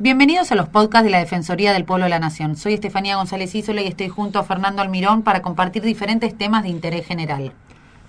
Bienvenidos a los podcasts de la Defensoría del Pueblo de la Nación. Soy Estefanía González Isola y estoy junto a Fernando Almirón para compartir diferentes temas de interés general.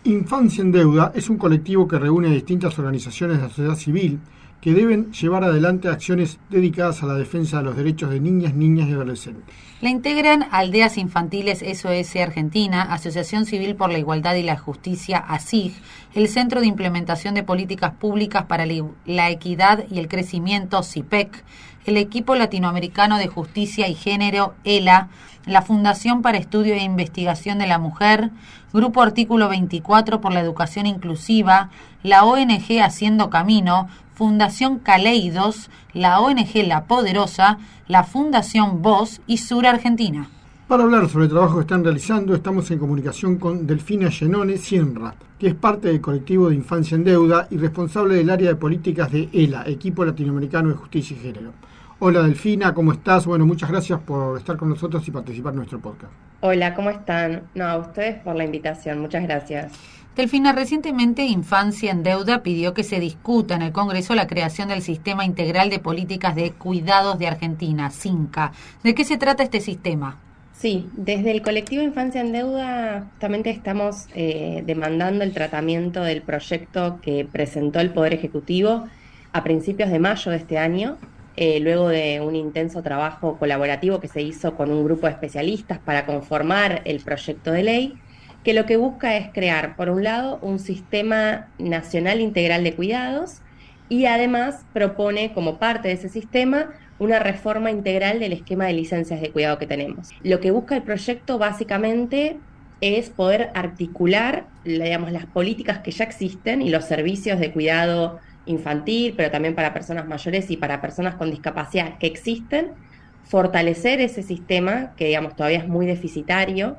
Infancia en Deuda es un colectivo que reúne distintas organizaciones de la sociedad civil que deben llevar adelante acciones dedicadas a la defensa de los derechos de niñas, niñas y adolescentes. La integran Aldeas Infantiles SOS Argentina, Asociación Civil por la Igualdad y la Justicia ASIG, el Centro de Implementación de Políticas Públicas para la Equidad y el Crecimiento CIPEC, el Equipo Latinoamericano de Justicia y Género, ELA, la Fundación para Estudio e Investigación de la Mujer, Grupo Artículo 24 por la Educación Inclusiva, la ONG Haciendo Camino, Fundación Caleidos, la ONG La Poderosa, la Fundación Voz y Sur Argentina. Para hablar sobre el trabajo que están realizando, estamos en comunicación con Delfina Llenone Sienra, que es parte del colectivo de Infancia en Deuda y responsable del área de políticas de ELA, Equipo Latinoamericano de Justicia y Género. Hola Delfina, ¿cómo estás? Bueno, muchas gracias por estar con nosotros y participar en nuestro podcast. Hola, ¿cómo están? No, a ustedes por la invitación, muchas gracias. Delfina, recientemente Infancia en Deuda pidió que se discuta en el Congreso la creación del Sistema Integral de Políticas de Cuidados de Argentina, CINCA. ¿De qué se trata este sistema? Sí, desde el colectivo Infancia en Deuda justamente estamos eh, demandando el tratamiento del proyecto que presentó el Poder Ejecutivo a principios de mayo de este año eh, luego de un intenso trabajo colaborativo que se hizo con un grupo de especialistas para conformar el proyecto de ley, que lo que busca es crear, por un lado, un sistema nacional integral de cuidados y además propone como parte de ese sistema una reforma integral del esquema de licencias de cuidado que tenemos. Lo que busca el proyecto básicamente es poder articular digamos, las políticas que ya existen y los servicios de cuidado infantil, pero también para personas mayores y para personas con discapacidad que existen, fortalecer ese sistema que digamos todavía es muy deficitario,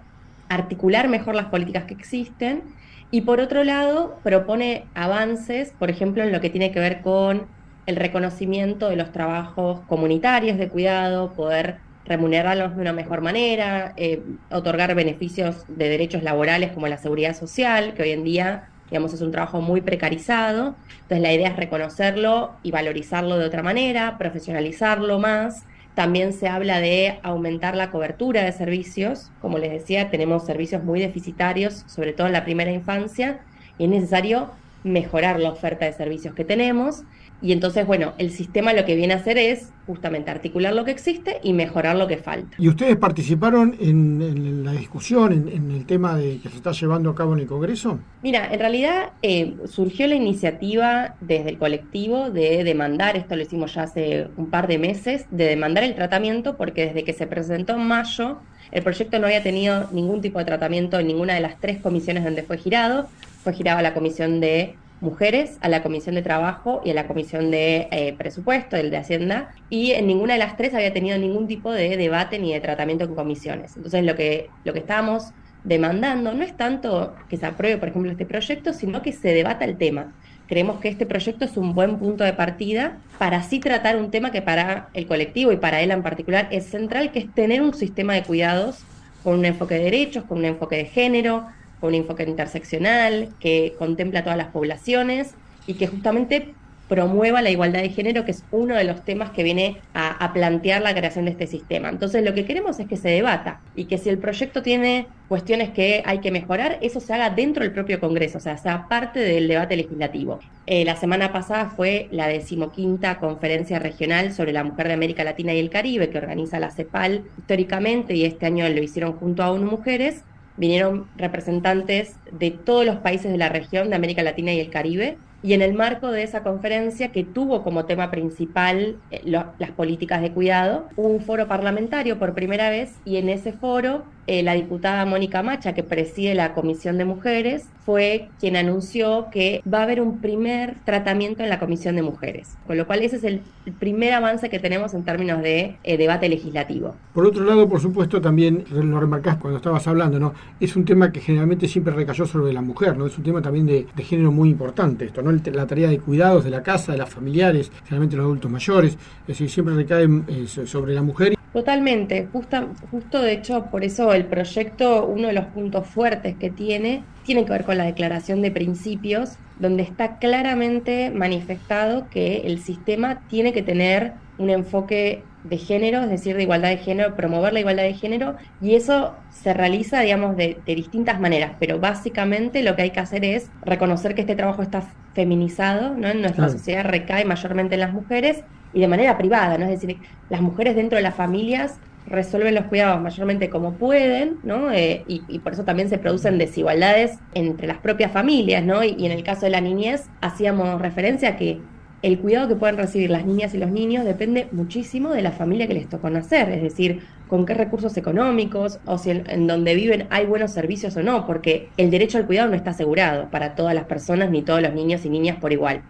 articular mejor las políticas que existen y por otro lado propone avances, por ejemplo, en lo que tiene que ver con el reconocimiento de los trabajos comunitarios de cuidado, poder remunerarlos de una mejor manera, eh, otorgar beneficios de derechos laborales como la seguridad social, que hoy en día digamos, es un trabajo muy precarizado, entonces la idea es reconocerlo y valorizarlo de otra manera, profesionalizarlo más. También se habla de aumentar la cobertura de servicios, como les decía, tenemos servicios muy deficitarios, sobre todo en la primera infancia, y es necesario mejorar la oferta de servicios que tenemos. Y entonces, bueno, el sistema lo que viene a hacer es justamente articular lo que existe y mejorar lo que falta. ¿Y ustedes participaron en, la discusión, en, el tema de que se está llevando a cabo en el Congreso? Mira, en realidad eh, surgió la iniciativa desde el colectivo de demandar, esto lo hicimos ya hace un par de meses, de demandar el tratamiento porque desde que se presentó en mayo, el proyecto no había tenido ningún tipo de tratamiento en ninguna de las tres comisiones donde fue girado. Fue girado a la comisión de mujeres, a la Comisión de Trabajo y a la Comisión de eh, Presupuesto, el de Hacienda, y en ninguna de las tres había tenido ningún tipo de debate ni de tratamiento en comisiones. Entonces lo que, lo que estábamos demandando no es tanto que se apruebe, por ejemplo, este proyecto, sino que se debata el tema. Creemos que este proyecto es un buen punto de partida para así tratar un tema que para el colectivo y para él en particular es central, que es tener un sistema de cuidados con un enfoque de derechos, con un enfoque de género, con un enfoque interseccional, que contempla todas las poblaciones y que justamente promueva la igualdad de género, que es uno de los temas que viene a, plantear la creación de este sistema. Entonces, lo que queremos es que se debata y que si el proyecto tiene cuestiones que hay que mejorar, eso se haga dentro del propio Congreso, o sea, sea parte del debate legislativo. Eh, la semana pasada fue la decimoquinta conferencia regional sobre la mujer de América Latina y el Caribe, que organiza la CEPAL históricamente, y este año lo hicieron junto a ONU Mujeres, vinieron representantes de todos los países de la región de América Latina y el Caribe y en el marco de esa conferencia que tuvo como tema principal eh, las políticas de cuidado, hubo un foro parlamentario por primera vez y en ese foro eh, la diputada Mónica Macha, que preside la Comisión de Mujeres, fue quien anunció que va a haber un primer tratamiento en la Comisión de Mujeres, con lo cual ese es el primer avance que tenemos en términos de eh, debate legislativo. Por otro lado, por supuesto, también lo remarcás cuando estabas hablando, ¿no? Es un tema que generalmente siempre recayó sobre la mujer, ¿no? Es un tema también de, género muy importante esto, ¿no? La tarea de cuidados de la casa, de las familiares, generalmente los adultos mayores, es decir, siempre recae eh, sobre la mujer Totalmente, justo, justo de hecho por eso el proyecto, uno de los puntos fuertes que tiene, tiene que ver con la declaración de principios, donde está claramente manifestado que el sistema tiene que tener un enfoque de género, es decir, de igualdad de género, promover la igualdad de género, y eso se realiza, digamos, de, distintas maneras, pero básicamente lo que hay que hacer es reconocer que este trabajo está feminizado, ¿no? En nuestra sociedad recae mayormente en las mujeres y de manera privada, ¿no? Es decir, las mujeres dentro de las familias resuelven los cuidados mayormente como pueden, ¿no? Eh, y, por eso también se producen desigualdades entre las propias familias, ¿no? Y, y, en el caso de la niñez, hacíamos referencia a que el cuidado que pueden recibir las niñas y los niños depende muchísimo de la familia que les tocó nacer, es decir, con qué recursos económicos o si en, donde viven hay buenos servicios o no, porque el derecho al cuidado no está asegurado para todas las personas ni todos los niños y niñas por igual.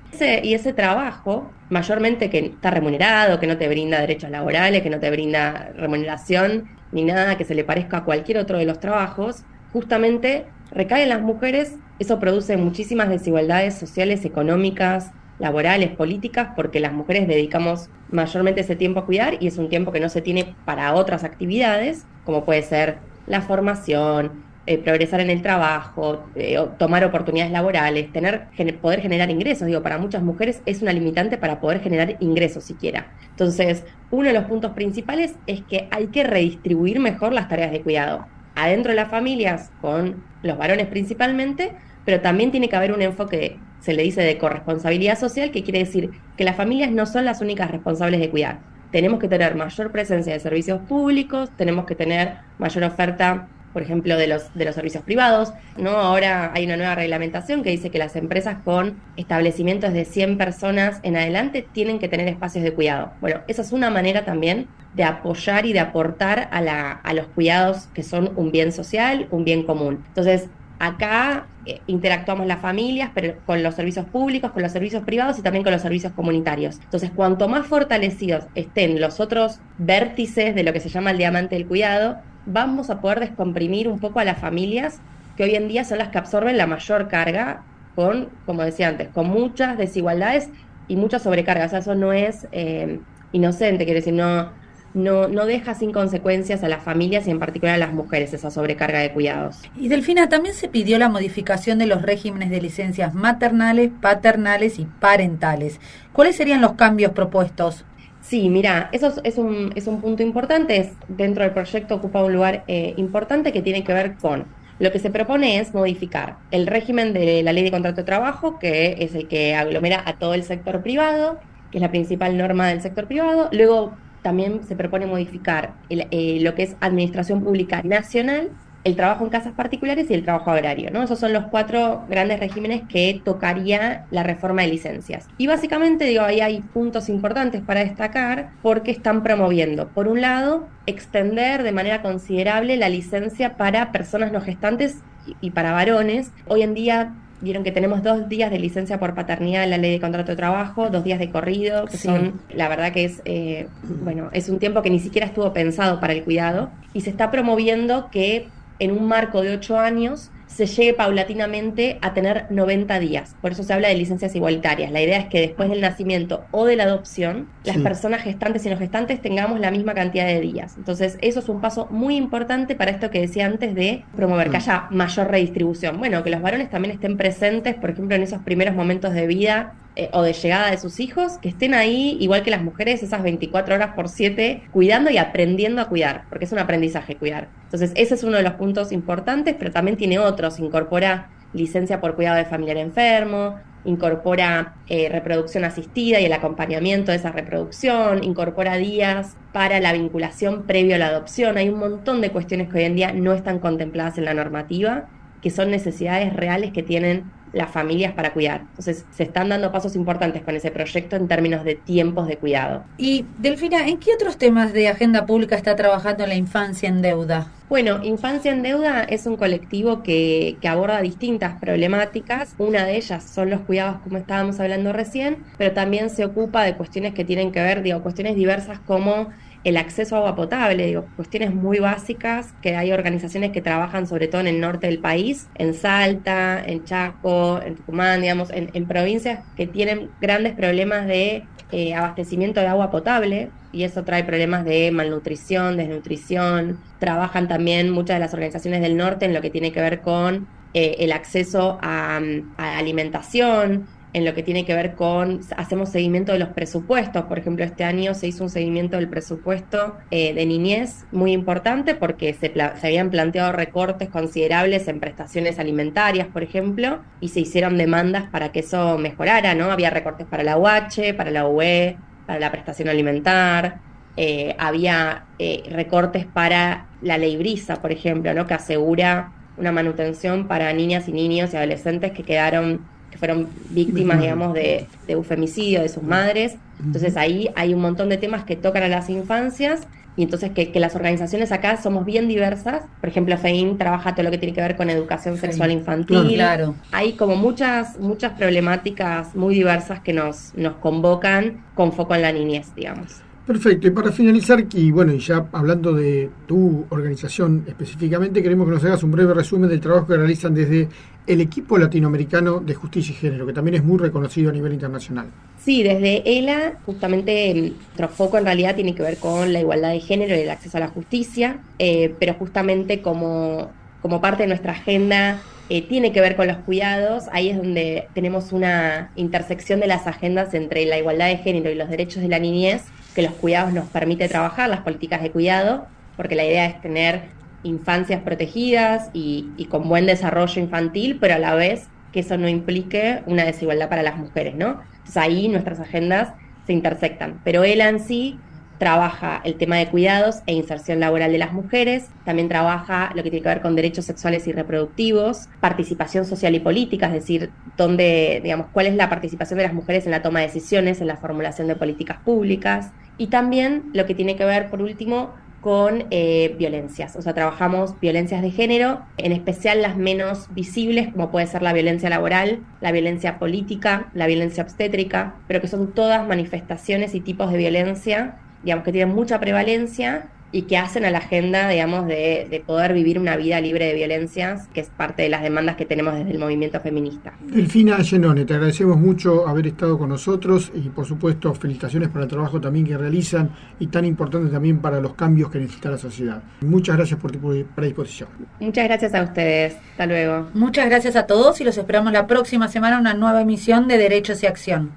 y ese trabajo, mayormente que está remunerado, que no te brinda derechos laborales, que no te brinda remuneración ni nada que se le parezca a cualquier otro de los trabajos, justamente recae en las mujeres, eso produce muchísimas desigualdades sociales, económicas, laborales, políticas, porque las mujeres dedicamos mayormente ese tiempo a cuidar y es un tiempo que no se tiene para otras actividades, como puede ser la formación, eh, progresar en el trabajo, eh, tomar oportunidades laborales, tener, poder generar ingresos. Digo, para muchas mujeres es una limitante para poder generar ingresos siquiera. Entonces, uno de los puntos principales es que hay que redistribuir mejor las tareas de cuidado. Adentro de las familias, con los varones principalmente, pero también tiene que haber un enfoque, se le dice, de corresponsabilidad social, que quiere decir que las familias no son las únicas responsables de cuidar. Tenemos que tener mayor presencia de servicios públicos, tenemos que tener mayor oferta, por ejemplo, de los, de los servicios privados. ¿no? Ahora hay una nueva reglamentación que dice que las empresas con establecimientos de 100 personas en adelante tienen que tener espacios de cuidado. Bueno, esa es una manera también de apoyar y de aportar a, la, a los cuidados que son un bien social, un bien común. Entonces, Acá eh, interactuamos las familias, pero con los servicios públicos, con los servicios privados y también con los servicios comunitarios. Entonces, cuanto más fortalecidos estén los otros vértices de lo que se llama el diamante del cuidado, vamos a poder descomprimir un poco a las familias que hoy en día son las que absorben la mayor carga con, como decía antes, con muchas desigualdades y mucha sobrecarga. O sea, eso no es eh, inocente, quiere decir, no, no, no deja sin consecuencias a las familias y en particular a las mujeres esa sobrecarga de cuidados. Y Delfina, también se pidió la modificación de los regímenes de licencias maternales, paternales y parentales. ¿Cuáles serían los cambios propuestos? Sí, mira, eso es, un, es un punto importante, es, dentro del proyecto ocupa un lugar eh, importante que tiene que ver con lo que se propone es modificar el régimen de la ley de contrato de trabajo, que es el que aglomera a todo el sector privado, que es la principal norma del sector privado, luego también se propone modificar eh, lo que es administración pública nacional, el trabajo en casas particulares y el trabajo agrario. ¿no? Esos son los cuatro grandes regímenes que tocaría la reforma de licencias. Y básicamente, digo, ahí hay puntos importantes para destacar porque están promoviendo, por un lado, extender de manera considerable la licencia para personas no gestantes y para varones. Hoy en día Vieron que tenemos dos días de licencia por paternidad en la ley de contrato de trabajo, dos días de corrido, que son, la verdad que es, eh, bueno, es un tiempo que ni siquiera estuvo pensado para el cuidado. Y se está promoviendo que en un marco de ocho años se llegue paulatinamente a tener 90 días. Por eso se habla de licencias igualitarias. La idea es que después del nacimiento o de la adopción, las personas gestantes y no gestantes tengamos la misma cantidad de días. Entonces, eso es un paso muy importante para esto que decía antes de promover que mm. haya mayor redistribución. Bueno, que los varones también estén presentes, por ejemplo, en esos primeros momentos de vida eh, o de llegada de sus hijos, que estén ahí, igual que las mujeres, esas 24 horas por 7, cuidando y aprendiendo a cuidar, porque es un aprendizaje cuidar. Entonces, ese es uno de los puntos importantes, pero también tiene otros. Incorpora licencia por cuidado de familiar enfermo, incorpora eh, reproducción asistida y el acompañamiento de esa reproducción, incorpora días para la vinculación previo a la adopción. Hay un montón de cuestiones que hoy en día no están contempladas en la normativa, que son necesidades reales que tienen las familias para cuidar. Entonces, se están dando pasos importantes con ese proyecto en términos de tiempos de cuidado. Y, Delfina, ¿en qué otros temas de agenda pública está trabajando la infancia en deuda? Bueno, Infancia en Deuda es un colectivo que, que, aborda distintas problemáticas. Una de ellas son los cuidados, como estábamos hablando recién, pero también se ocupa de cuestiones que tienen que ver, digo, cuestiones diversas como el acceso a agua potable, digo, cuestiones muy básicas que hay organizaciones que trabajan sobre todo en el norte del país, en Salta, en Chaco, en Tucumán, digamos, en, provincias que tienen grandes problemas de eh, abastecimiento de agua potable y eso trae problemas de malnutrición, desnutrición. Trabajan también muchas de las organizaciones del norte en lo que tiene que ver con eh, el acceso a, a alimentación, en lo que tiene que ver con, hacemos seguimiento de los presupuestos, por ejemplo, este año se hizo un seguimiento del presupuesto eh, de niñez muy importante porque se, habían planteado recortes considerables en prestaciones alimentarias, por ejemplo, y se hicieron demandas para que eso mejorara, ¿no? Había recortes para la UH, para la UE, para la prestación alimentar, eh, había eh, recortes para la ley Brisa, por ejemplo, ¿no? que asegura una manutención para niñas y niños y adolescentes que quedaron fueron víctimas, digamos, de, eufemicidio de sus madres. Entonces ahí hay un montón de temas que tocan a las infancias y entonces que, las organizaciones acá somos bien diversas. Por ejemplo, FEIN trabaja todo lo que tiene que ver con educación sexual infantil. Claro. Hay como muchas, muchas problemáticas muy diversas que nos, nos convocan con foco en la niñez, digamos. Perfecto, y para finalizar, y bueno, y ya hablando de tu organización específicamente, queremos que nos hagas un breve resumen del trabajo que realizan desde el equipo latinoamericano de justicia y género, que también es muy reconocido a nivel internacional. Sí, desde ELA, justamente nuestro foco en realidad tiene que ver con la igualdad de género y el acceso a la justicia, eh, pero justamente como, como parte de nuestra agenda eh, tiene que ver con los cuidados, ahí es donde tenemos una intersección de las agendas entre la igualdad de género y los derechos de la niñez que los cuidados nos permite trabajar, las políticas de cuidado, porque la idea es tener infancias protegidas y, con buen desarrollo infantil, pero a la vez que eso no implique una desigualdad para las mujeres, ¿no? Entonces ahí nuestras agendas se intersectan. Pero él en sí trabaja el tema de cuidados e inserción laboral de las mujeres, también trabaja lo que tiene que ver con derechos sexuales y reproductivos, participación social y política, es decir, dónde, digamos, cuál es la participación de las mujeres en la toma de decisiones, en la formulación de políticas públicas, y también lo que tiene que ver, por último, con eh, violencias. O sea, trabajamos violencias de género, en especial las menos visibles, como puede ser la violencia laboral, la violencia política, la violencia obstétrica, pero que son todas manifestaciones y tipos de violencia, digamos, que tienen mucha prevalencia y que hacen a la agenda, digamos, de, poder vivir una vida libre de violencias, que es parte de las demandas que tenemos desde el movimiento feminista. Delfina Llenone, te agradecemos mucho haber estado con nosotros y por supuesto felicitaciones por el trabajo también que realizan y tan importante también para los cambios que necesita la sociedad. Muchas gracias por tu predisposición. Muchas gracias a ustedes. Hasta luego. Muchas gracias a todos y los esperamos la próxima semana en una nueva emisión de Derechos y Acción.